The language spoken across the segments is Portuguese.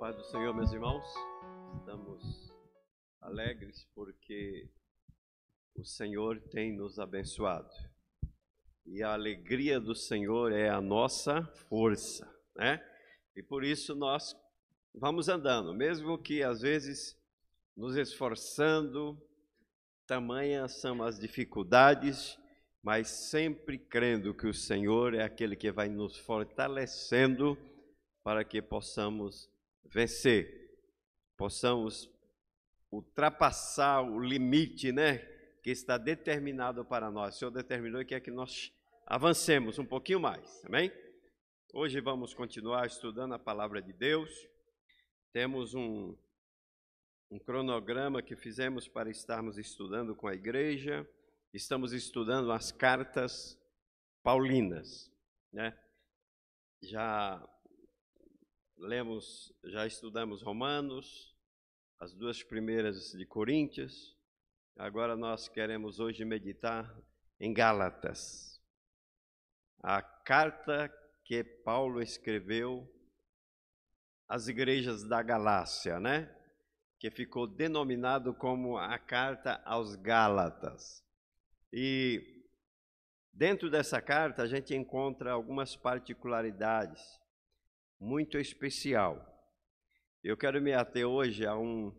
paz do Senhor, meus irmãos. Estamos alegres porque o Senhor tem nos abençoado. E a alegria do Senhor é a nossa força, né? E por isso nós vamos andando, mesmo que às vezes nos esforçando, tamanhas são as dificuldades, mas sempre crendo que o Senhor é aquele que vai nos fortalecendo para que possamos vencer, possamos ultrapassar o limite, né, que está determinado para nós. O Senhor determinou que é que nós avancemos um pouquinho mais, amém? Hoje vamos continuar estudando a palavra de Deus. Temos um, um cronograma que fizemos para estarmos estudando com a igreja. Estamos estudando as cartas paulinas, né? Já lemos, já estudamos Romanos, as duas primeiras de Coríntios. Agora nós queremos hoje meditar em Gálatas. A carta que Paulo escreveu às igrejas da Galácia, né? Que ficou denominado como a carta aos Gálatas. E dentro dessa carta a gente encontra algumas particularidades muito especial. Eu quero me ater hoje a um,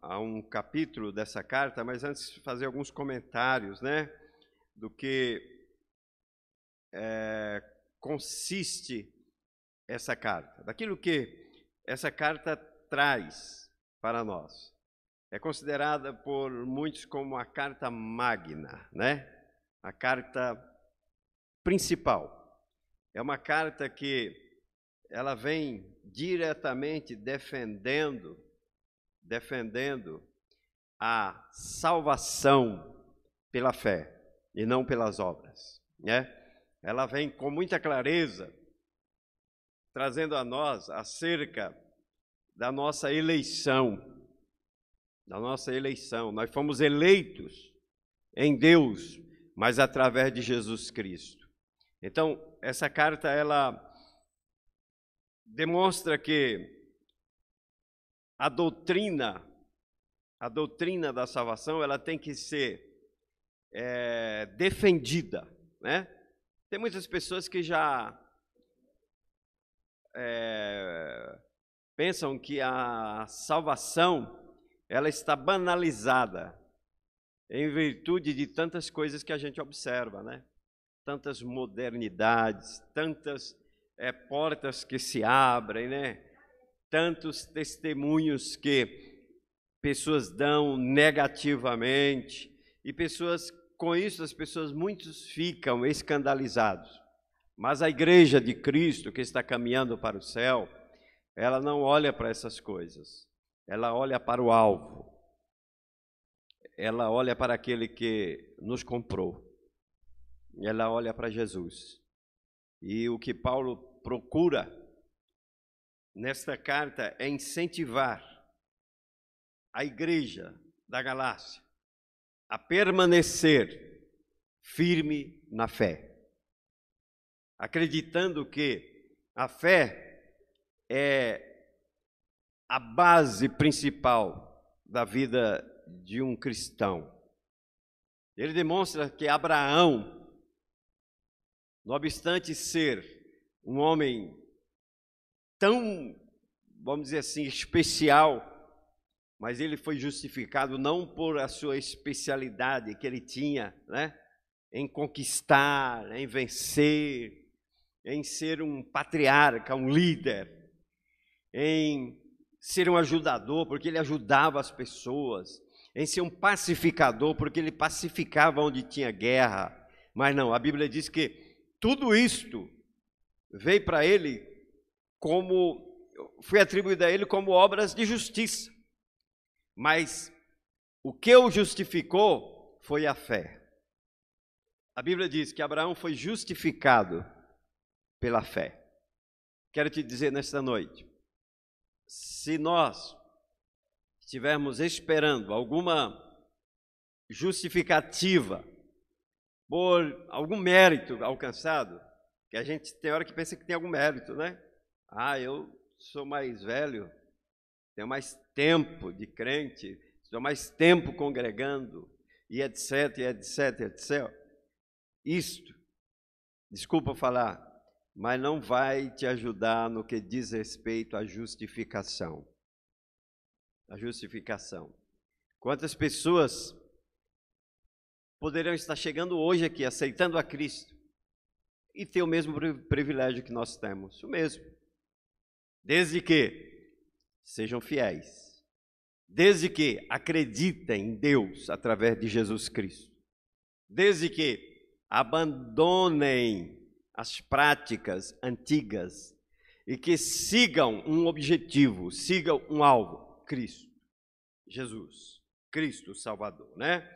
a um capítulo dessa carta, mas antes fazer alguns comentários, né, do que é, consiste essa carta, daquilo que essa carta traz para nós. É considerada por muitos como a carta magna, né? A carta principal. É uma carta que ela vem diretamente defendendo, defendendo a salvação pela fé e não pelas obras, né? Ela vem com muita clareza trazendo a nós acerca da nossa eleição, da nossa eleição. Nós fomos eleitos em Deus, mas através de Jesus Cristo. Então, essa carta ela demonstra que a doutrina, a doutrina da salvação, ela tem que ser é, defendida, né? Tem muitas pessoas que já é, pensam que a salvação ela está banalizada em virtude de tantas coisas que a gente observa, né? Tantas modernidades, tantas é, portas que se abrem, né? Tantos testemunhos que pessoas dão negativamente e pessoas com isso as pessoas muitos ficam escandalizados. Mas a igreja de Cristo que está caminhando para o céu, ela não olha para essas coisas. Ela olha para o alvo. Ela olha para aquele que nos comprou. Ela olha para Jesus. E o que Paulo procura nesta carta é incentivar a igreja da Galácia a permanecer firme na fé, acreditando que a fé é a base principal da vida de um cristão. Ele demonstra que Abraão não obstante ser um homem tão, vamos dizer assim, especial, mas ele foi justificado não por a sua especialidade que ele tinha, né? Em conquistar, em vencer, em ser um patriarca, um líder, em ser um ajudador, porque ele ajudava as pessoas, em ser um pacificador, porque ele pacificava onde tinha guerra. Mas não, a Bíblia diz que tudo isto veio para ele como foi atribuído a ele como obras de justiça. Mas o que o justificou foi a fé. A Bíblia diz que Abraão foi justificado pela fé. Quero te dizer nesta noite, se nós estivermos esperando alguma justificativa por algum mérito alcançado, que a gente tem hora que pensa que tem algum mérito, né? Ah, eu sou mais velho, tenho mais tempo de crente, estou mais tempo congregando, e etc, etc, etc. Isto, desculpa falar, mas não vai te ajudar no que diz respeito à justificação. A justificação. Quantas pessoas poderão estar chegando hoje aqui, aceitando a Cristo, e ter o mesmo privilégio que nós temos? O mesmo. Desde que sejam fiéis desde que acreditem em Deus através de Jesus Cristo, desde que abandonem as práticas antigas e que sigam um objetivo, sigam um alvo, Cristo, Jesus, Cristo Salvador, né?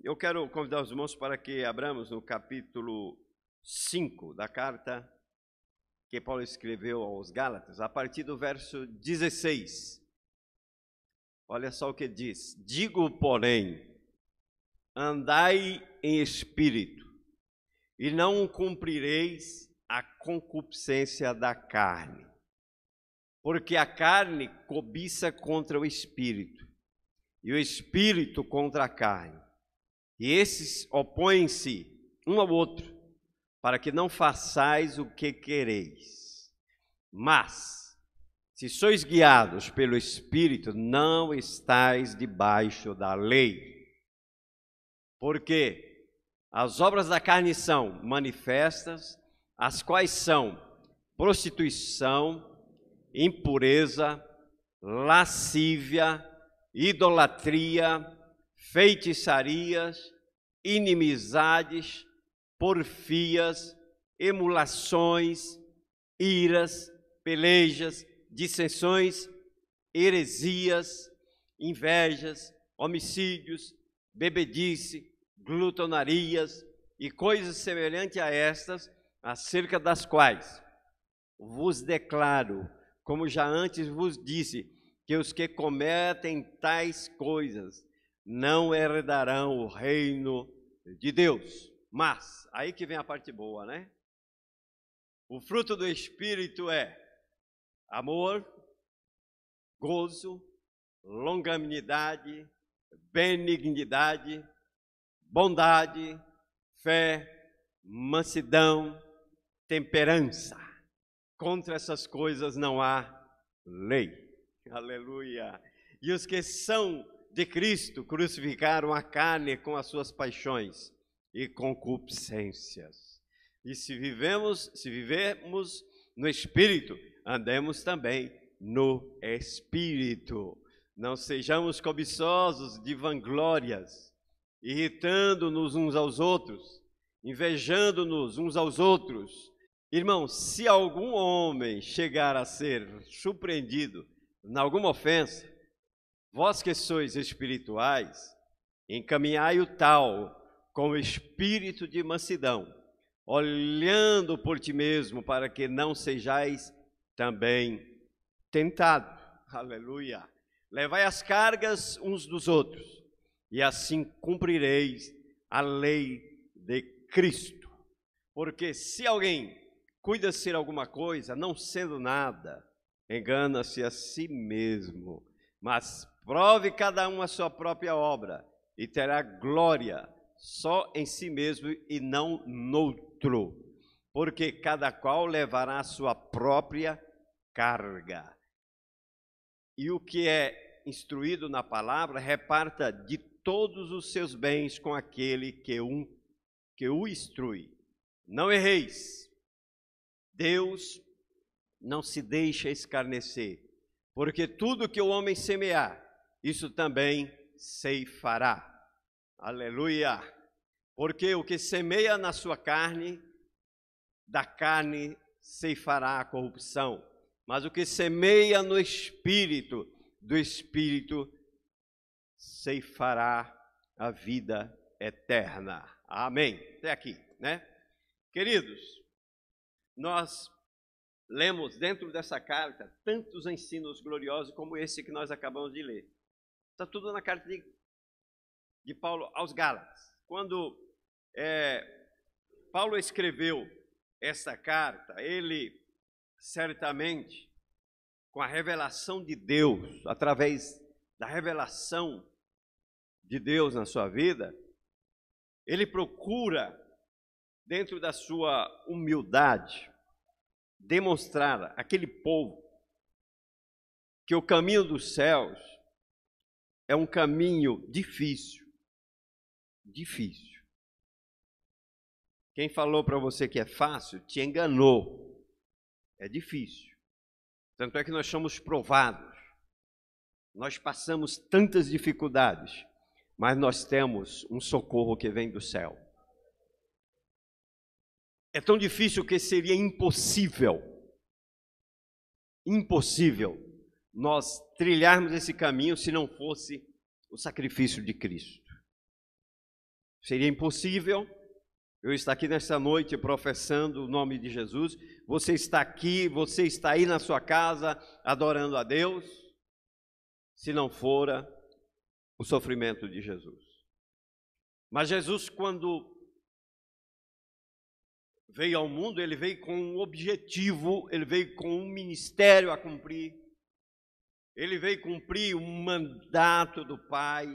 Eu quero convidar os irmãos para que abramos no capítulo 5 da carta que Paulo escreveu aos Gálatas, a partir do verso 16. Olha só o que diz: Digo, porém, andai em espírito, e não cumprireis a concupiscência da carne. Porque a carne cobiça contra o espírito, e o espírito contra a carne. E esses opõem-se um ao outro, para que não façais o que quereis. Mas, se sois guiados pelo Espírito, não estáis debaixo da lei. Porque as obras da carne são manifestas, as quais são prostituição, impureza, lascívia, idolatria, feitiçarias, inimizades, porfias, emulações, iras, pelejas, dissensões, heresias, invejas, homicídios, bebedice, glutonarias e coisas semelhantes a estas, acerca das quais vos declaro, como já antes vos disse, que os que cometem tais coisas não herdarão o reino de Deus. Mas, aí que vem a parte boa, né? O fruto do Espírito é amor, gozo, longanimidade, benignidade, bondade, fé, mansidão, temperança. Contra essas coisas não há lei. Aleluia. E os que são de Cristo crucificaram a carne com as suas paixões e concupiscências. E se vivemos, se vivemos no espírito, andemos também no espírito. Não sejamos cobiçosos de vanglórias, irritando-nos uns aos outros, invejando-nos uns aos outros. Irmãos, se algum homem chegar a ser surpreendido em alguma ofensa, vós que sois espirituais, encaminhai o tal com o espírito de mansidão, olhando por ti mesmo, para que não sejais também tentado. Aleluia. Levai as cargas uns dos outros, e assim cumprireis a lei de Cristo. Porque se alguém cuida ser alguma coisa, não sendo nada, engana-se a si mesmo. Mas prove cada um a sua própria obra, e terá glória só em si mesmo e não noutro. Porque cada qual levará a sua própria carga. E o que é instruído na palavra, reparta de todos os seus bens com aquele que, um, que o instrui. Não erreis. Deus não se deixa escarnecer, porque tudo que o homem semear, isso também ceifará. Aleluia! Porque o que semeia na sua carne, da carne ceifará a corrupção mas o que semeia no espírito, do espírito ceifará a vida eterna. Amém. Até aqui, né? Queridos, nós lemos dentro dessa carta tantos ensinos gloriosos como esse que nós acabamos de ler. Está tudo na carta de, de Paulo aos Gálatas. Quando é, Paulo escreveu essa carta, ele certamente com a revelação de Deus, através da revelação de Deus na sua vida, ele procura, dentro da sua humildade, demonstrar àquele povo que o caminho dos céus é um caminho difícil. Difícil. Quem falou para você que é fácil te enganou. É difícil. Tanto é que nós somos provados. Nós passamos tantas dificuldades, mas nós temos um socorro que vem do céu. É tão difícil que seria impossível, impossível nós trilharmos esse caminho se não fosse o sacrifício de Cristo. Seria impossível eu estar aqui nessa noite professando o nome de Jesus. Você está aqui, você está aí na sua casa adorando a Deus, se não fora o sofrimento de Jesus. Mas Jesus, quando veio ao mundo, ele veio com um objetivo, ele veio com um ministério a cumprir. Ele veio cumprir o mandato do Pai.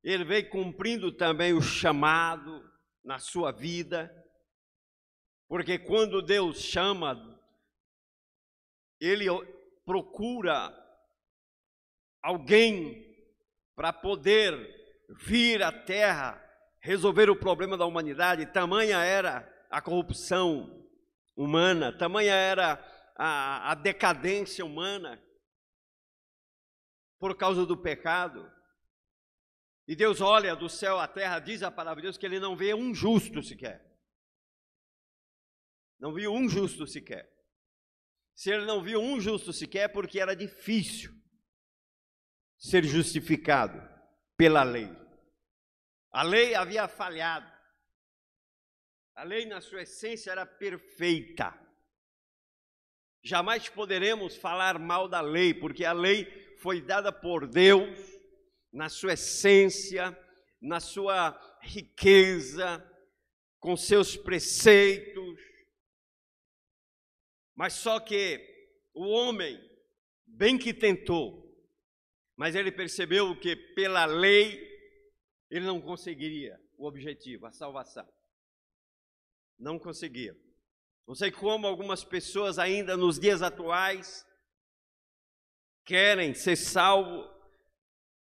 Ele veio cumprindo também o chamado na sua vida. Porque quando Deus chama, ele procura alguém para poder vir à terra resolver o problema da humanidade, tamanha era a corrupção humana, tamanha era a, a decadência humana por causa do pecado. E Deus olha do céu à terra, diz a palavra de Deus que ele não vê um justo sequer. Não viu um justo sequer. Se ele não viu um justo sequer, é porque era difícil ser justificado pela lei. A lei havia falhado. A lei, na sua essência, era perfeita. Jamais poderemos falar mal da lei, porque a lei foi dada por Deus, na sua essência, na sua riqueza, com seus preceitos. Mas só que o homem, bem que tentou, mas ele percebeu que pela lei ele não conseguiria o objetivo, a salvação. Não conseguia. Não sei como algumas pessoas ainda nos dias atuais querem ser salvo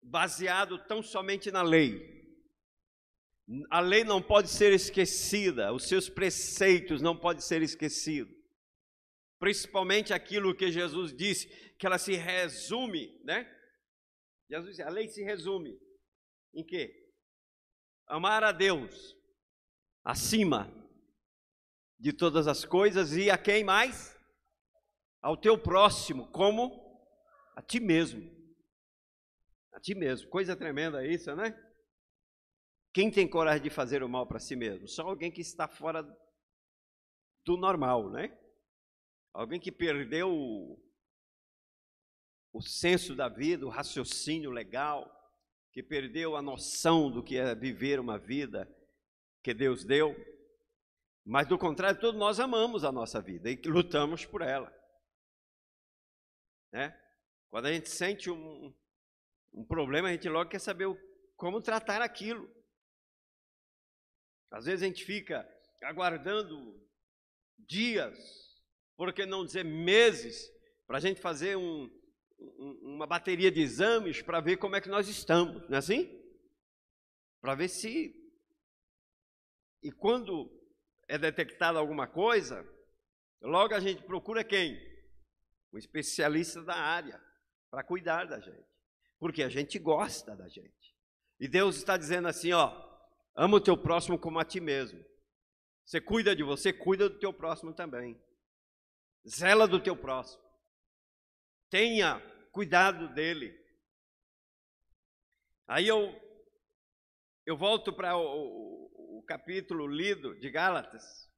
baseado tão somente na lei. A lei não pode ser esquecida, os seus preceitos não podem ser esquecidos. Principalmente aquilo que Jesus disse, que ela se resume, né? Jesus disse, a lei se resume em quê? Amar a Deus acima de todas as coisas e a quem mais? Ao teu próximo, como a ti mesmo. A ti mesmo. Coisa tremenda isso, né? Quem tem coragem de fazer o mal para si mesmo? Só alguém que está fora do normal, né? Alguém que perdeu o, o senso da vida, o raciocínio legal, que perdeu a noção do que é viver uma vida que Deus deu. Mas do contrário, todos nós amamos a nossa vida e lutamos por ela. Né? Quando a gente sente um, um problema, a gente logo quer saber como tratar aquilo. Às vezes a gente fica aguardando dias, por que não dizer meses, para a gente fazer um, uma bateria de exames para ver como é que nós estamos, não é assim? Para ver se. E quando é detectada alguma coisa, logo a gente procura quem? O especialista da área, para cuidar da gente. Porque a gente gosta da gente. E Deus está dizendo assim: ó, ama o teu próximo como a ti mesmo. Você cuida de você, cuida do teu próximo também. Zela do teu próximo. Tenha cuidado dele. Aí eu, eu volto para o, o, o capítulo lido de Gálatas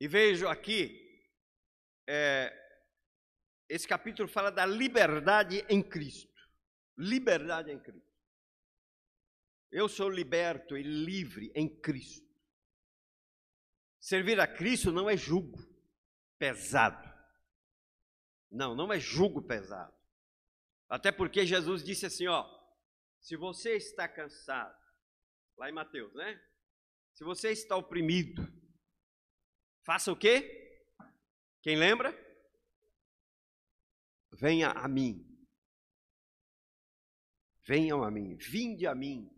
e vejo aqui, é, esse capítulo fala da liberdade em Cristo. Liberdade em Cristo. Eu sou liberto e livre em Cristo. Servir a Cristo não é jugo pesado. Não, não é jugo pesado. Até porque Jesus disse assim, ó, se você está cansado, lá em Mateus, né? Se você está oprimido, faça o quê? Quem lembra? Venha a mim. Venham a mim, vinde a mim.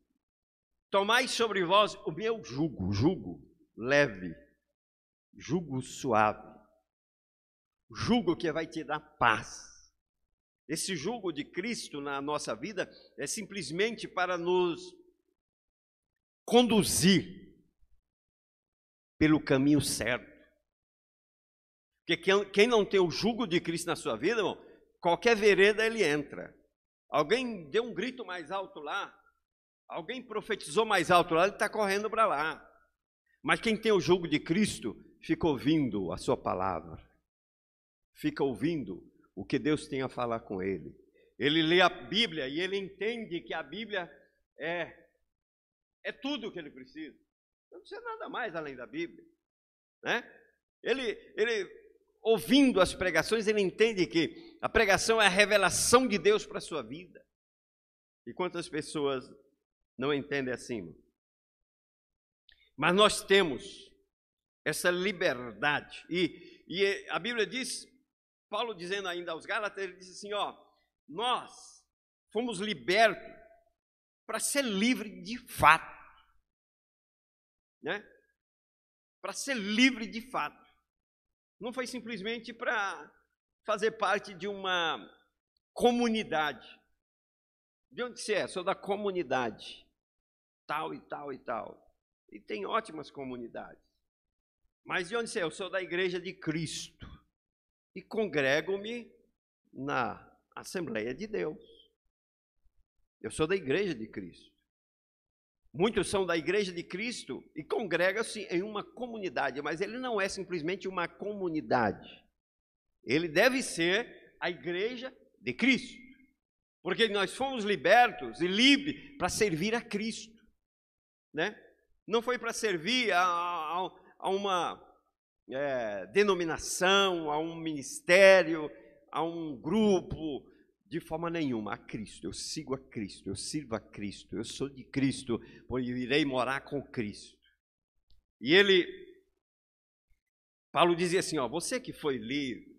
Tomai sobre vós o meu jugo, jugo leve, jugo suave, jugo que vai te dar paz. Esse jugo de Cristo na nossa vida é simplesmente para nos conduzir pelo caminho certo. Porque quem não tem o jugo de Cristo na sua vida, irmão, qualquer vereda ele entra. Alguém deu um grito mais alto lá, alguém profetizou mais alto lá, ele está correndo para lá. Mas quem tem o jugo de Cristo, fica ouvindo a sua palavra, fica ouvindo o que Deus tem a falar com ele. Ele lê a Bíblia e ele entende que a Bíblia é é tudo o que ele precisa. Não precisa nada mais além da Bíblia, né? Ele ele ouvindo as pregações, ele entende que a pregação é a revelação de Deus para a sua vida. E quantas pessoas não entendem assim? Mas nós temos essa liberdade. E, e a Bíblia diz, Paulo dizendo ainda aos Gálatas, ele diz assim: ó, nós fomos libertos para ser livre de fato. Né? Para ser livre de fato. Não foi simplesmente para fazer parte de uma comunidade. De onde você é? Sou da comunidade. Tal e tal e tal. E tem ótimas comunidades. Mas de onde você é? Eu sou da igreja de Cristo. E congrego-me na Assembleia de Deus. Eu sou da igreja de Cristo. Muitos são da igreja de Cristo e congregam-se em uma comunidade, mas ele não é simplesmente uma comunidade. Ele deve ser a igreja de Cristo. Porque nós fomos libertos e livres para servir a Cristo. Né? Não foi para servir a, a, a uma é, denominação, a um ministério, a um grupo, de forma nenhuma a Cristo. Eu sigo a Cristo, eu sirvo a Cristo, eu sou de Cristo, pois eu irei morar com Cristo. E ele, Paulo dizia assim: ó, você que foi livre,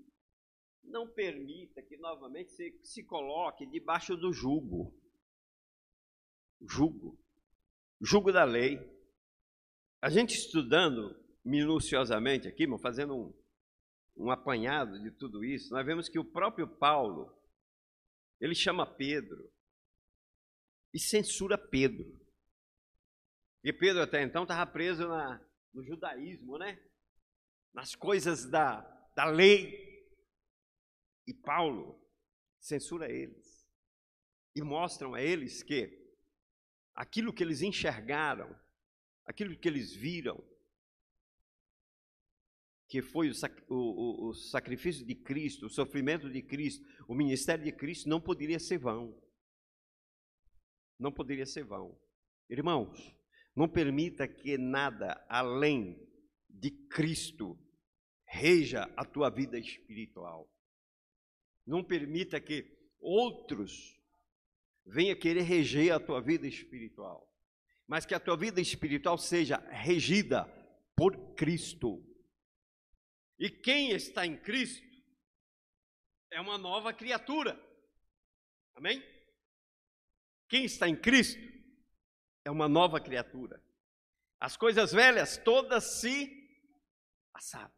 não permita que novamente você se coloque debaixo do jugo. Jugo. Jugo da lei. A gente estudando minuciosamente aqui, fazendo um, um apanhado de tudo isso, nós vemos que o próprio Paulo, ele chama Pedro e censura Pedro. E Pedro até então estava preso na, no judaísmo, né? Nas coisas da, da lei. E Paulo censura eles. E mostram a eles que aquilo que eles enxergaram, aquilo que eles viram, que foi o, o, o, sacrifício de Cristo, o sofrimento de Cristo, o ministério de Cristo, não poderia ser vão. Não poderia ser vão. Irmãos, não permita que nada além de Cristo reja a tua vida espiritual. Não permita que outros venham querer reger a tua vida espiritual. Mas que a tua vida espiritual seja regida por Cristo. E quem está em Cristo é uma nova criatura. Amém? Quem está em Cristo é uma nova criatura. As coisas velhas todas se passaram.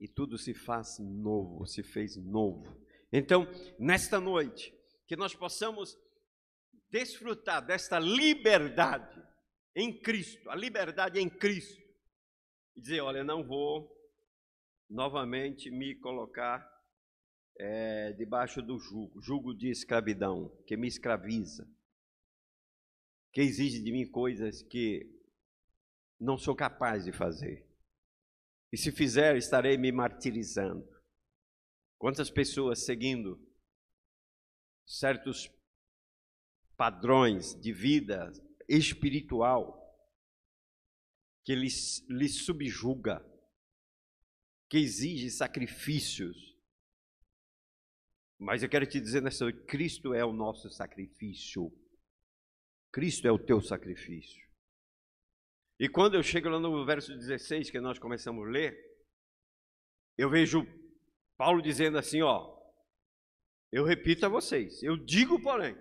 E tudo se faz novo, se fez novo. Então, nesta noite, que nós possamos desfrutar desta liberdade em Cristo, a liberdade em Cristo, e dizer: olha, não vou novamente me colocar é, debaixo do jugo, jugo de escravidão, que me escraviza, que exige de mim coisas que não sou capaz de fazer. E se fizer, estarei me martirizando. Quantas pessoas seguindo certos padrões de vida espiritual que lhes, lhes subjuga, que exige sacrifícios, Mas eu quero te dizer nessa noite: Cristo é o nosso sacrifício. Cristo é o teu sacrifício. E quando eu chego lá no verso 16, que nós começamos a ler, eu vejo Paulo dizendo assim: Ó, eu repito a vocês, eu digo, porém,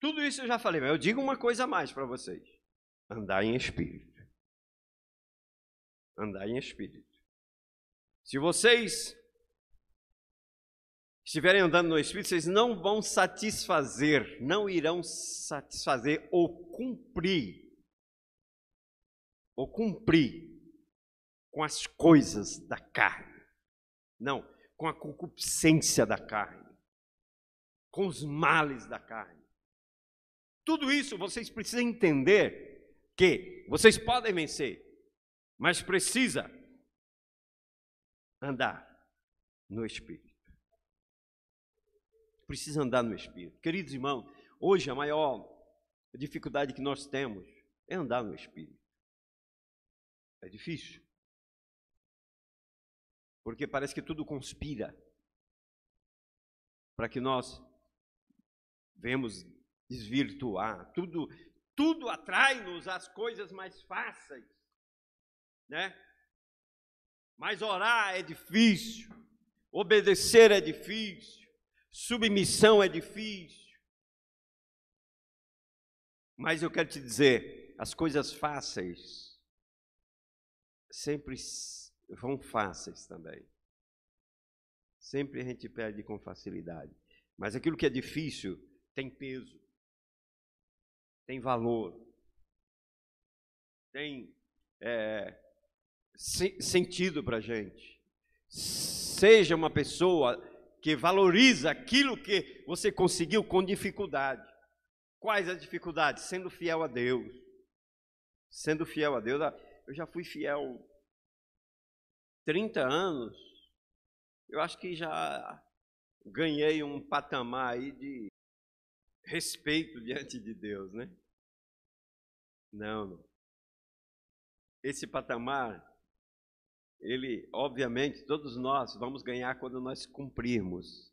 tudo isso eu já falei, mas eu digo uma coisa a mais para vocês: andar em espírito. Andar em espírito. Se vocês estiverem andando no espírito, vocês não vão satisfazer, não irão satisfazer ou cumprir ou cumprir com as coisas da carne. Não, com a concupiscência da carne, com os males da carne. Tudo isso vocês precisam entender que vocês podem vencer, mas precisa andar no Espírito. Precisa andar no Espírito. Queridos irmãos, hoje a maior dificuldade que nós temos é andar no Espírito. É difícil. Porque parece que tudo conspira para que nós venhamos desvirtuar. Tudo, tudo atrai-nos às coisas mais fáceis, né? Mas orar é difícil, obedecer é difícil, submissão é difícil. Mas eu quero te dizer, as coisas fáceis sempre vão fáceis também. Sempre a gente perde com facilidade. Mas aquilo que é difícil tem peso tem valor, tem é, sentido para a gente. Seja uma pessoa que valoriza aquilo que você conseguiu com dificuldade. Quais as dificuldades? Sendo fiel a Deus. Sendo fiel a Deus. Eu já fui fiel 30 anos. Eu acho que já ganhei um patamar aí de respeito diante de Deus, né? Não, não. Esse patamar, ele, obviamente, todos nós vamos ganhar quando nós cumprirmos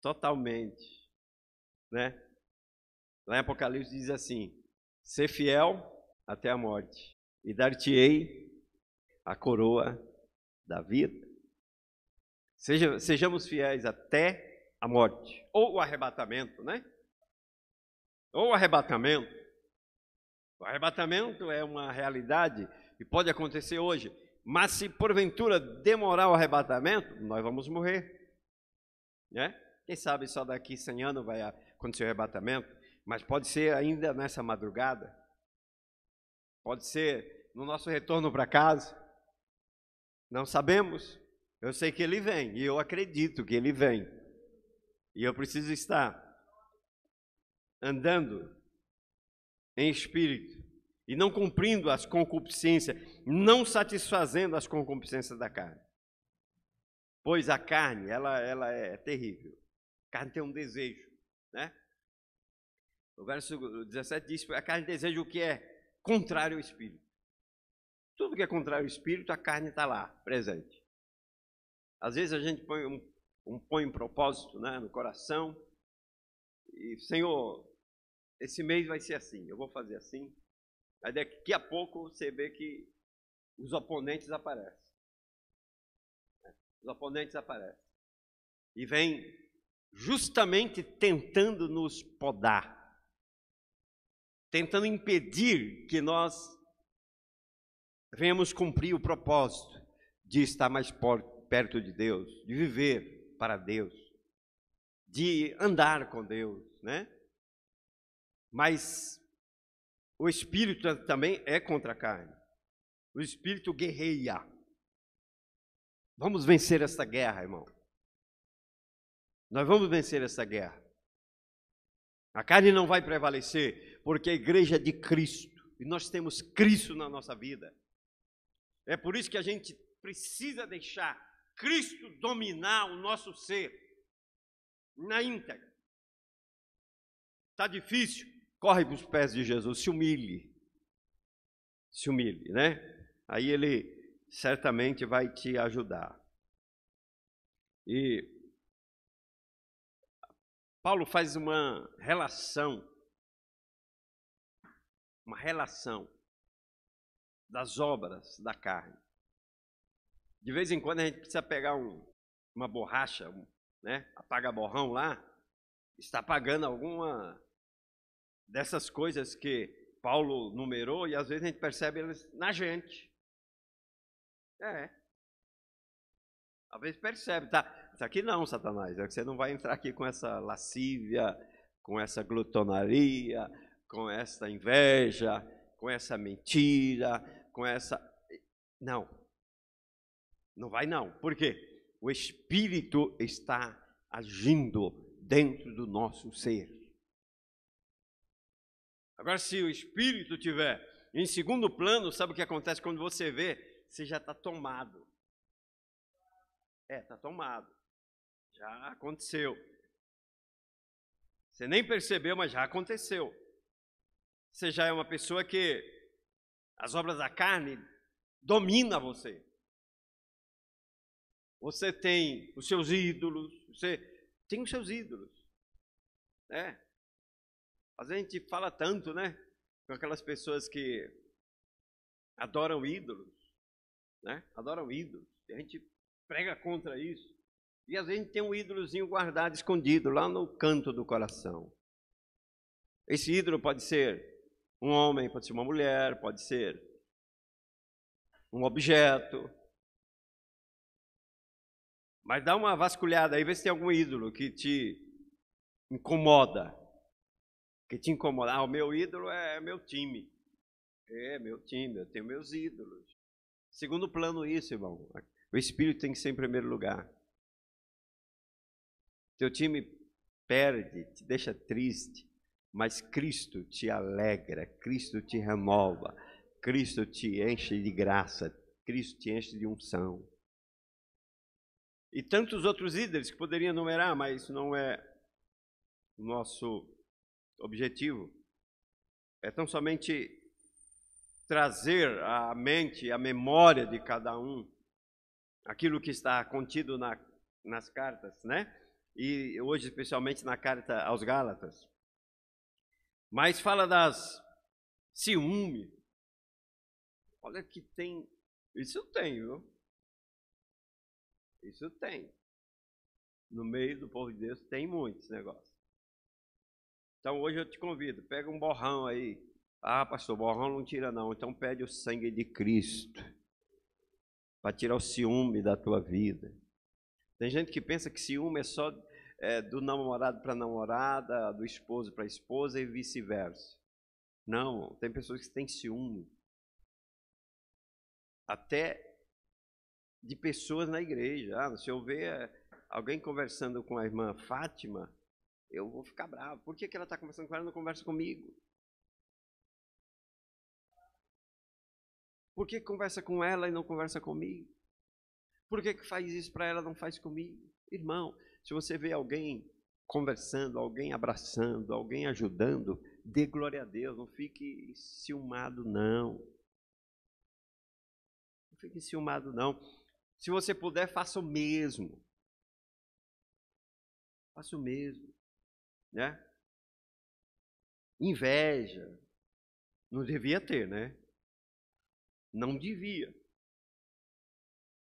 totalmente, né? Lá em Apocalipse diz assim: ser fiel até a morte, e dar-te-ei a coroa da vida. Seja, sejamos fiéis até a morte, ou o arrebatamento, né? Ou o arrebatamento. O arrebatamento é uma realidade e pode acontecer hoje. Mas se porventura demorar o arrebatamento, nós vamos morrer. Né? Quem sabe só daqui 100 anos vai acontecer o arrebatamento, mas pode ser ainda nessa madrugada. Pode ser no nosso retorno para casa. Não sabemos. Eu sei que ele vem e eu acredito que ele vem. E eu preciso estar andando em espírito e não cumprindo as concupiscências, não satisfazendo as concupiscências da carne. Pois a carne, ela, ela é terrível. A carne tem um desejo, né? O verso 17 diz: a carne deseja o que é contrário ao espírito. Tudo que é contrário ao espírito, a carne está lá, presente. Às vezes a gente põe um, um, põe um propósito né, no coração, e Senhor, esse mês vai ser assim, eu vou fazer assim. Aí daqui a pouco você vê que os oponentes aparecem. Os oponentes aparecem. E vem justamente tentando nos podar. Tentando impedir que nós venhamos cumprir o propósito de estar mais perto de Deus, de viver para Deus, de andar com Deus, né? Mas o espírito também é contra a carne. O espírito guerreia. Vamos vencer essa guerra, irmão. Nós vamos vencer essa guerra. A carne não vai prevalecer, porque a igreja é de Cristo. E nós temos Cristo na nossa vida. É por isso que a gente precisa deixar Cristo dominar o nosso ser na íntegra. Está difícil? Corre para os pés de Jesus, se humilhe. Se humilhe, né? Aí ele certamente vai te ajudar. E Paulo faz uma relação, uma relação das obras da carne. De vez em quando a gente precisa pegar um, uma borracha, né? Apaga borrão lá, está pagando alguma dessas coisas que Paulo numerou e às vezes a gente percebe elas na gente. É. Às vezes percebe, tá? Isso aqui não, Satanás. É que você não vai entrar aqui com essa lascívia, com essa glutonaria, com essa inveja, com essa mentira, com essa. Não. Não vai não. Por quê? O Espírito está agindo dentro do nosso ser. Agora, se o Espírito tiver em segundo plano, sabe o que acontece quando você vê? Você já está tomado. É, está tomado. Já aconteceu. Você nem percebeu, mas já aconteceu. Você já é uma pessoa que as obras da carne domina você. Você tem os seus ídolos, você tem os seus ídolos. Né? Às vezes a gente fala tanto, né? Com aquelas pessoas que adoram ídolos, né? Adoram ídolos. A gente prega contra isso. E às vezes a gente tem um ídolozinho guardado, escondido, lá no canto do coração. Esse ídolo pode ser um homem, pode ser uma mulher, pode ser um objeto, mas dá uma vasculhada aí, vê se tem algum ídolo que te incomoda. Que te incomoda. Ah, o meu ídolo é meu time. É, meu time, eu tenho meus ídolos. Segundo plano isso, irmão. O Espírito tem que ser em primeiro lugar. Teu time perde, te deixa triste, mas Cristo te alegra, Cristo te renova, Cristo te enche de graça, Cristo te enche de unção. E tantos outros líderes que poderiam enumerar, mas não é o nosso objetivo. É tão somente trazer à mente, à memória de cada um, aquilo que está contido na, nas cartas, né? E hoje, especialmente na carta aos Gálatas. Mas fala das ciúme. Olha que tem. Isso tem, viu? Isso tem. No meio do povo de Deus tem muitos negócios. Então hoje eu te convido, pega um borrão aí. Ah, pastor, borrão não tira não. Então pede o sangue de Cristo para tirar o ciúme da tua vida. Tem gente que pensa que ciúme é só é, do namorado para namorada, do esposo para esposa e vice-versa. Não, tem pessoas que têm ciúme. Até de pessoas na igreja. Ah, se eu ver alguém conversando com a irmã Fátima, eu vou ficar bravo. Por que, que ela está conversando com ela e não conversa comigo? Por que conversa com ela e não conversa comigo? Por que, que faz isso para ela e não faz comigo? Irmão, se você vê alguém conversando, alguém abraçando, alguém ajudando, dê glória a Deus, não fique ciumado, não. Não fique ciumado, não. Se você puder, faça o mesmo. Faça o mesmo. Né? Inveja. Não devia ter, né? Não devia.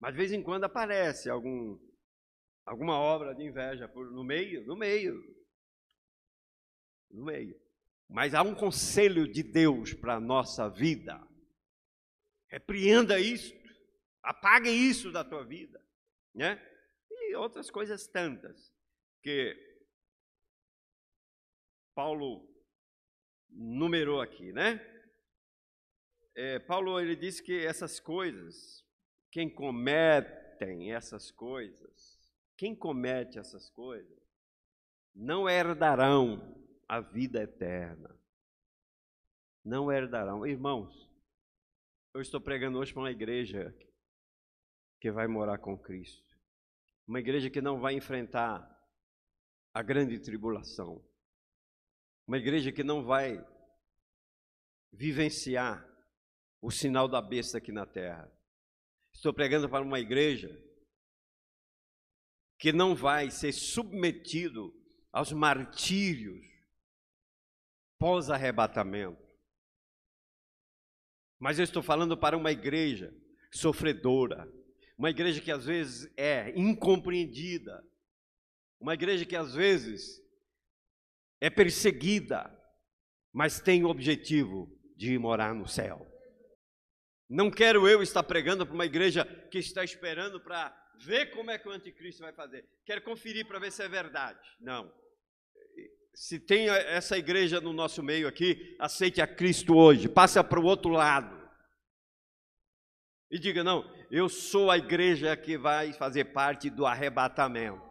Mas de vez em quando aparece algum, alguma obra de inveja por, no meio, no meio. No meio. Mas há um conselho de Deus para a nossa vida. Repreenda isso. Apague isso da tua vida, né? E outras coisas tantas que Paulo numerou aqui, né? É, Paulo ele disse que essas coisas, quem cometem essas coisas, quem comete essas coisas, não herdarão a vida eterna. Não herdarão. Irmãos, eu estou pregando hoje para uma igreja que vai morar com Cristo. Uma igreja que não vai enfrentar a grande tribulação. Uma igreja que não vai vivenciar o sinal da besta aqui na terra. Estou pregando para uma igreja que não vai ser submetido aos martírios pós-arrebatamento. Mas eu estou falando para uma igreja sofredora, uma igreja que às vezes é incompreendida, uma igreja que às vezes é perseguida, mas tem o objetivo de morar no céu. Não quero eu estar pregando para uma igreja que está esperando para ver como é que o anticristo vai fazer. Quero conferir para ver se é verdade. Não. Se tem essa igreja no nosso meio aqui, aceite a Cristo hoje. Passe para o outro lado. E diga: não, eu sou a igreja que vai fazer parte do arrebatamento.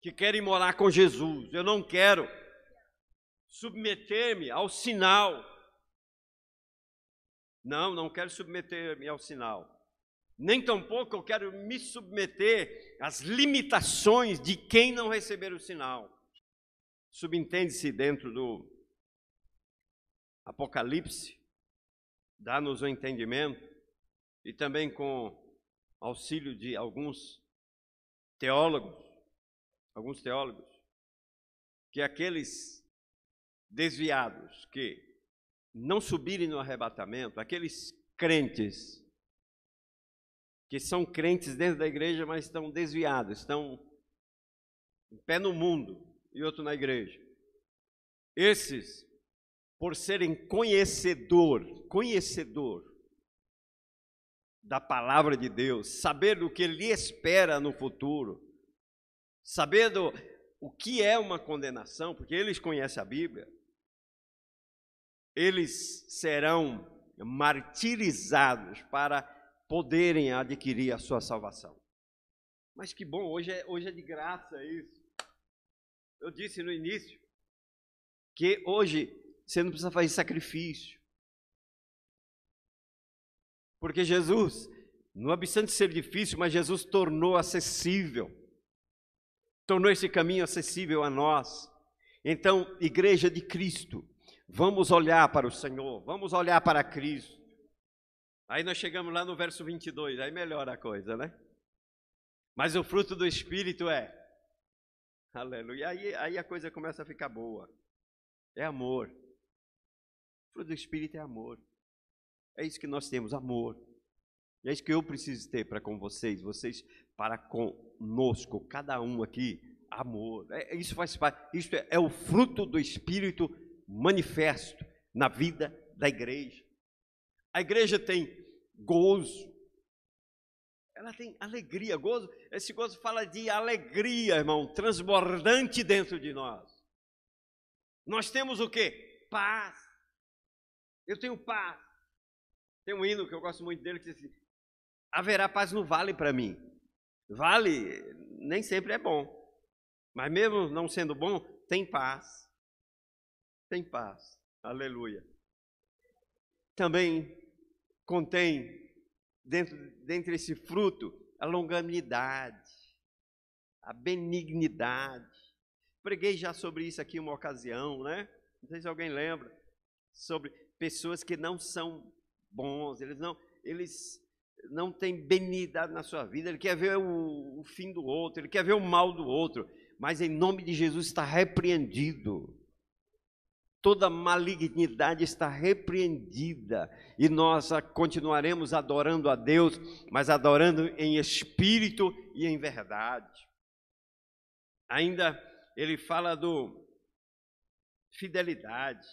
Que querem morar com Jesus. Eu não quero submeter-me ao sinal. Não, não quero submeter-me ao sinal. Nem tampouco eu quero me submeter às limitações de quem não receber o sinal. Subentende-se dentro do Apocalipse, dá-nos o entendimento, e também com auxílio de alguns teólogos, alguns teólogos, que aqueles desviados que não subirem no arrebatamento, aqueles crentes que são crentes dentro da igreja, mas estão desviados, estão em pé no mundo e outro na igreja. Esses, por serem conhecedor, conhecedor da palavra de Deus, saber do que lhe espera no futuro, saber do, o que é uma condenação, porque eles conhecem a Bíblia, eles serão martirizados para poderem adquirir a sua salvação. Mas que bom, hoje é, hoje é de graça isso. Eu disse no início que hoje você não precisa fazer sacrifício. Porque Jesus, não obstante ser difícil, mas Jesus tornou acessível. Tornou esse caminho acessível a nós. Então, igreja de Cristo, vamos olhar para o Senhor, vamos olhar para Cristo. Aí nós chegamos lá no verso 22, aí melhora a coisa, né? Mas o fruto do Espírito é. Aleluia. Aí, aí a coisa começa a ficar boa. É amor. O fruto do Espírito é amor. É isso que nós temos, amor. E é isso que eu preciso ter para com vocês, vocês para conosco, cada um aqui, amor. É, isso faz parte, isso é, é o fruto do Espírito manifesto na vida da igreja. A igreja tem gozo, ela tem alegria, gozo. Esse gozo fala de alegria, irmão, transbordante dentro de nós. Nós temos o que? Paz. Eu tenho paz. Tem um hino que eu gosto muito dele que diz assim: haverá paz no vale para mim. Vale nem sempre é bom, mas mesmo não sendo bom, tem paz. Tem paz. Aleluia. Também contém dentro dentro desse fruto a longanimidade, a benignidade. Preguei já sobre isso aqui uma ocasião, né? Não sei se alguém lembra sobre pessoas que não são bons, eles não, eles não têm benignidade na sua vida, ele quer ver o, o fim do outro, ele quer ver o mal do outro, mas em nome de Jesus está repreendido. Toda malignidade está repreendida e nós continuaremos adorando a Deus, mas adorando em espírito e em verdade. Ainda ele fala do fidelidade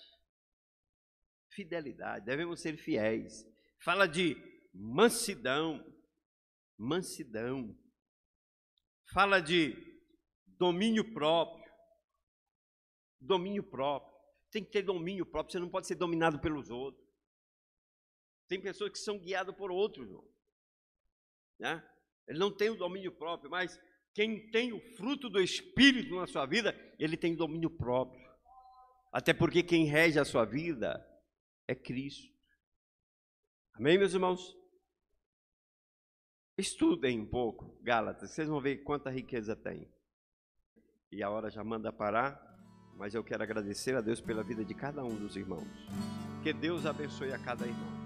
fidelidade, devemos ser fiéis. Fala de mansidão, mansidão. Fala de domínio próprio, domínio próprio. Tem que ter domínio próprio, você não pode ser dominado pelos outros. Tem pessoas que são guiadas por outros, né? Ele não tem o domínio próprio, mas quem tem o fruto do Espírito na sua vida, ele tem domínio próprio. Até porque quem rege a sua vida é Cristo. Amém, meus irmãos? Estudem um pouco Gálatas, vocês vão ver quanta riqueza tem. E a hora já manda parar, mas eu quero agradecer a Deus pela vida de cada um dos irmãos. Que Deus abençoe a cada irmão.